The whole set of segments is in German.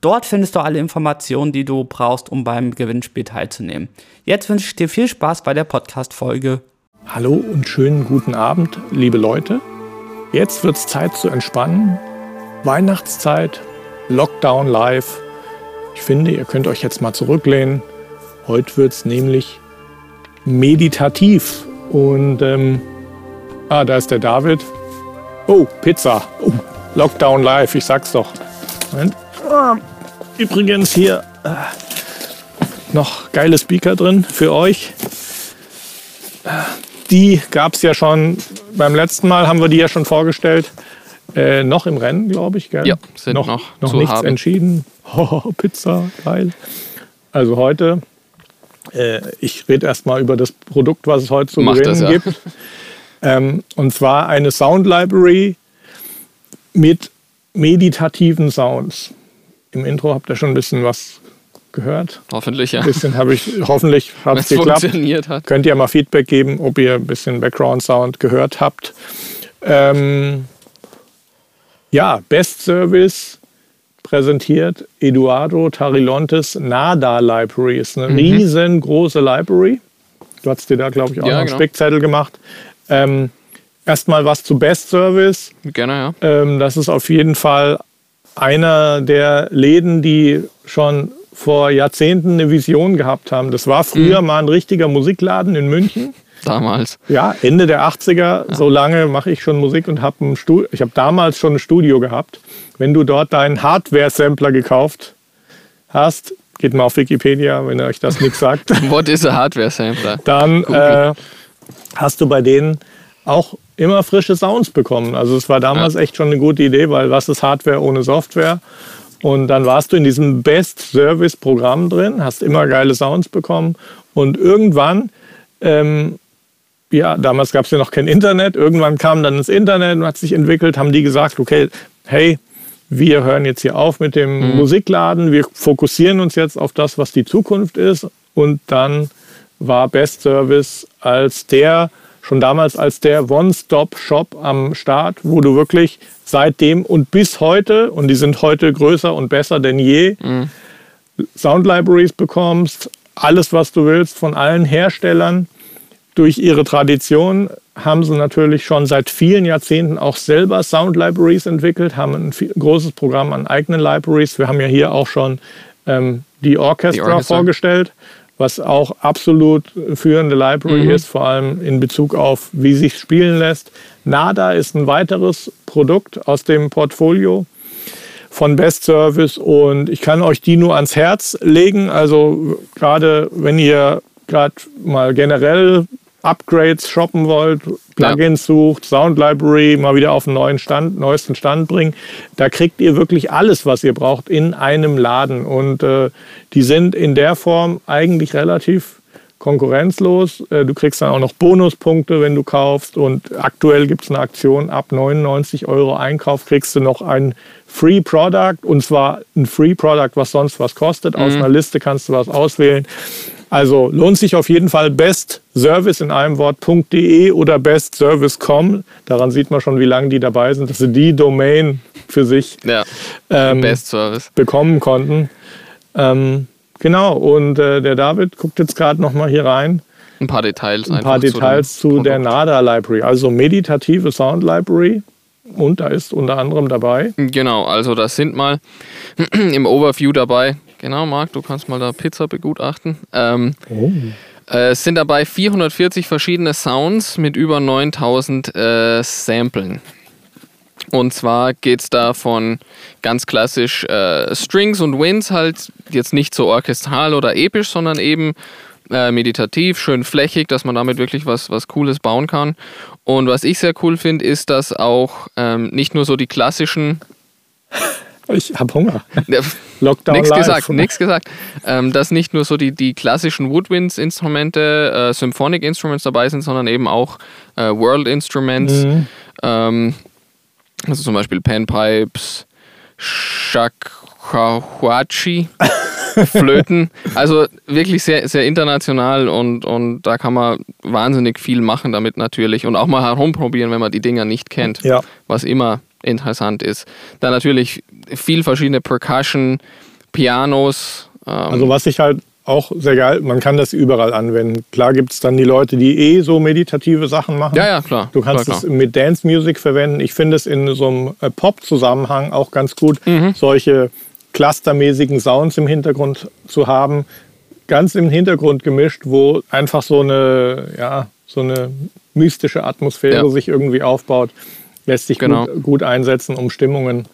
Dort findest du alle Informationen, die du brauchst, um beim Gewinnspiel teilzunehmen. Jetzt wünsche ich dir viel Spaß bei der Podcast-Folge. Hallo und schönen guten Abend, liebe Leute. Jetzt wird es Zeit zu entspannen. Weihnachtszeit, Lockdown live. Ich finde, ihr könnt euch jetzt mal zurücklehnen. Heute wird es nämlich meditativ. Und, ähm, ah, da ist der David. Oh, Pizza. Oh, Lockdown live, ich sag's doch. Moment. Übrigens hier äh, noch geile Speaker drin für euch. Äh, die gab es ja schon beim letzten Mal, haben wir die ja schon vorgestellt. Äh, noch im Rennen, glaube ich. Gell? Ja, sind noch, noch, noch zu nichts haben. entschieden. Oh, Pizza, geil. Also heute, äh, ich rede erstmal über das Produkt, was es heute zu Mach reden das, ja. gibt. Ähm, und zwar eine Sound Library mit meditativen Sounds. Im Intro habt ihr schon ein bisschen was gehört. Hoffentlich, ja. Ein bisschen habe ich, hoffentlich hat es geklappt. funktioniert hat. Könnt ihr mal Feedback geben, ob ihr ein bisschen Background Sound gehört habt. Ähm, ja, Best Service präsentiert Eduardo Tarilontes Nada Library. Ist eine riesengroße Library. Du hast dir da, glaube ich, auch Ja, noch einen genau. Spickzettel gemacht. Ähm, Erstmal was zu Best Service. Gerne, ja. Ähm, das ist auf jeden Fall einer der Läden, die schon vor Jahrzehnten eine Vision gehabt haben. Das war früher mal ein richtiger Musikladen in München. Damals. Ja, Ende der 80er, so lange mache ich schon Musik und habe ein Studio. Ich habe damals schon ein Studio gehabt. Wenn du dort deinen Hardware-Sampler gekauft hast, geht mal auf Wikipedia, wenn euch das nichts sagt, What is a Hardware Sampler? dann äh, hast du bei denen auch immer frische Sounds bekommen. Also es war damals echt schon eine gute Idee, weil was ist Hardware ohne Software? Und dann warst du in diesem Best-Service-Programm drin, hast immer geile Sounds bekommen und irgendwann ähm, ja, damals gab es ja noch kein Internet. Irgendwann kam dann das Internet und hat sich entwickelt, haben die gesagt, okay, hey, wir hören jetzt hier auf mit dem Musikladen, wir fokussieren uns jetzt auf das, was die Zukunft ist. Und dann war Best Service als der, schon damals als der One-Stop-Shop am Start, wo du wirklich seitdem und bis heute, und die sind heute größer und besser denn je, Sound Libraries bekommst, alles, was du willst, von allen Herstellern. Durch ihre Tradition haben sie natürlich schon seit vielen Jahrzehnten auch selber Sound Libraries entwickelt, haben ein großes Programm an eigenen Libraries. Wir haben ja hier auch schon ähm, die Orchestra Die Orchestra. vorgestellt, was auch absolut führende Library Mhm. ist, vor allem in Bezug auf, wie sich spielen lässt. Nada ist ein weiteres Produkt aus dem Portfolio von Best Service und ich kann euch die nur ans Herz legen. Also gerade wenn ihr gerade mal generell Upgrades shoppen wollt, Plugins sucht, Sound Library mal wieder auf den neuen Stand, neuesten Stand bringen, da kriegt ihr wirklich alles, was ihr braucht in einem Laden und äh, die sind in der Form eigentlich relativ konkurrenzlos. Äh, Du kriegst dann auch noch Bonuspunkte, wenn du kaufst. Und aktuell gibt es eine Aktion, ab 99 Euro Einkauf kriegst du noch ein Free Product. Und zwar ein Free Product, was sonst was kostet. Aus einer Liste kannst du was auswählen. Also lohnt sich auf jeden Fall Best Service in einem Wort.de oder bestservice.com. Daran sieht man schon, wie lange die dabei sind, dass sie die Domain für sich Ja. ähm, bekommen konnten. Ähm, genau, und äh, der David guckt jetzt gerade noch mal hier rein. Ein paar Details. Ein paar Details zu der Nada Library, also meditative Sound Library. Und da ist unter anderem dabei. Genau, also das sind mal im Overview dabei. Genau, Marc, du kannst mal da Pizza begutachten. Ähm, äh, es sind dabei 440 verschiedene Sounds mit über 9000 äh, Samplen. Und zwar geht es da von ganz klassisch äh, Strings und Winds halt jetzt nicht so orchestral oder episch, sondern eben äh, meditativ, schön flächig, dass man damit wirklich was, was Cooles bauen kann. Und was ich sehr cool finde, ist, dass auch ähm, nicht nur so die klassischen Ich habe Hunger. Lockdown Nichts gesagt, nichts gesagt. Ähm, dass nicht nur so die, die klassischen Woodwinds-Instrumente, äh, Symphonic Instruments dabei sind, sondern eben auch äh, World Instruments. Mhm. Ähm, also zum Beispiel Panpipes, Shakuhachi, Flöten. Also wirklich sehr, sehr international und, und da kann man wahnsinnig viel machen damit natürlich und auch mal herumprobieren, wenn man die Dinger nicht kennt, Ja. was immer interessant ist. Dann natürlich viel verschiedene Percussion, Pianos. Ähm, Also was ich halt auch sehr geil, man kann das überall anwenden. Klar gibt es dann die Leute, die eh so meditative Sachen machen. ja, ja, klar. Du kannst klar, es mit Dance Music verwenden. Ich finde es in so einem äh, Pop-Zusammenhang auch ganz gut, Mhm. solche clustermäßigen Sounds im Hintergrund zu haben. Ganz im Hintergrund gemischt, wo einfach so eine, ja, so eine mystische Atmosphäre Ja. sich irgendwie aufbaut. Lässt sich Genau. gut, gut einsetzen, um Stimmungen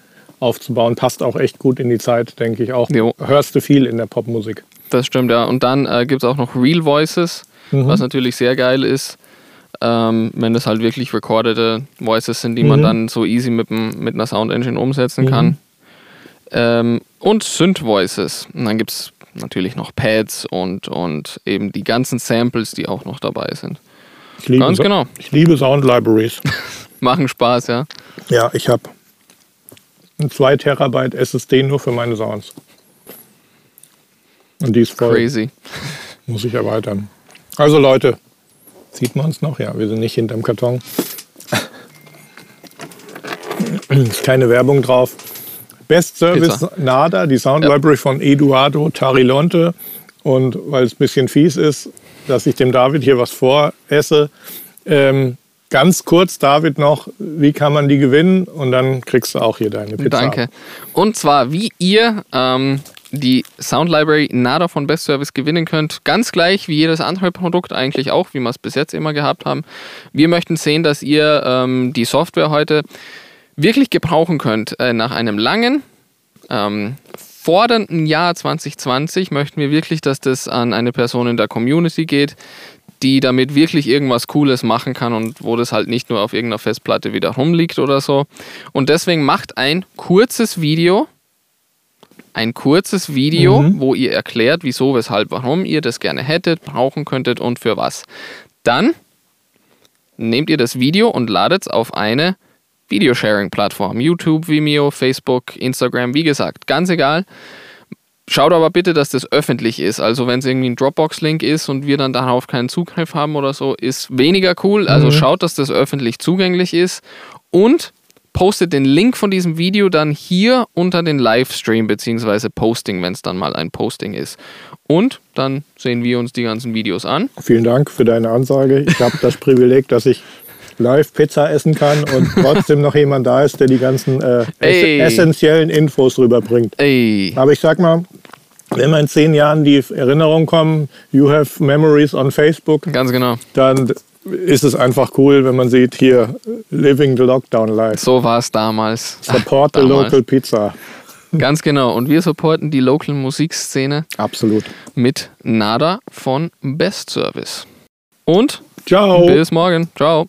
aufzubauen. Passt auch echt gut in die Zeit, denke ich auch. Jo. Hörst du viel in der Popmusik. Das stimmt, ja. Und dann äh, gibt es auch noch Real Voices, Mhm. was natürlich sehr geil ist, ähm, wenn das halt wirklich recordete Voices sind, die man Mhm. dann so easy mit, mit einer Sound Engine umsetzen kann. Ähm, und Synth Voices. Und dann gibt es natürlich noch Pads und, und eben die ganzen Samples, die auch noch dabei sind. Ich liebe, Ganz genau. Ich liebe Sound Libraries. Machen Spaß, ja. Ja, ich habe ein 2 Terabyte SSD nur für meine Sounds. Und die ist voll. Crazy. Muss ich erweitern. Also Leute, sieht man uns noch? Ja, wir sind nicht hinterm Karton. Ist keine Werbung drauf. Best Service Pizza. Nada, die Sound Ja. Library von Eduardo Tarilonte. Und weil es ein bisschen fies ist, dass ich dem David hier was voresse, ähm, ganz kurz, David, noch, wie kann man die gewinnen? Und dann kriegst du auch hier deine Pizza. Danke. Und zwar, wie ihr ähm, die Sound Library Nada von Best Service gewinnen könnt, ganz gleich wie jedes andere Produkt eigentlich auch, wie wir es bis jetzt immer gehabt haben. Wir möchten sehen, dass ihr ähm, die Software heute wirklich gebrauchen könnt. Äh, nach einem langen, ähm, fordernden Jahr 2020 möchten wir wirklich, dass das an eine Person in der Community geht, die damit wirklich irgendwas Cooles machen kann und wo das halt nicht nur auf irgendeiner Festplatte wieder rumliegt oder so. Und deswegen macht ein kurzes Video, ein kurzes Video, Mhm. wo ihr erklärt, wieso, weshalb, warum ihr das gerne hättet, brauchen könntet und für was. Dann nehmt ihr das Video und ladet es auf eine Videosharing-Plattform. YouTube, Vimeo, Facebook, Instagram, wie gesagt, ganz egal. Schaut aber bitte, dass das öffentlich ist. Also wenn es irgendwie ein Dropbox-Link ist und wir dann darauf keinen Zugriff haben oder so, ist weniger cool. Also schaut, dass das öffentlich zugänglich ist und postet den Link von diesem Video dann hier unter den Livestream beziehungsweise Posting, wenn es dann mal ein Posting ist. Und dann sehen wir uns die ganzen Videos an. Vielen Dank für deine Ansage. Ich habe das Privileg, dass ich live Pizza essen kann und trotzdem noch jemand da ist, der die ganzen äh, essentiellen Infos rüberbringt. Ey, Aber ich sag mal, wenn wir in zehn Jahren die Erinnerung kommen, you have memories on Facebook, ganz genau. dann ist es einfach cool, wenn man sieht, hier, living the lockdown life. So war es damals. Support the Damals. local pizza. Ganz genau. Und wir supporten die Local Musikszene Absolut. mit Nada von Best Service. Und Ciao. bis morgen. Ciao.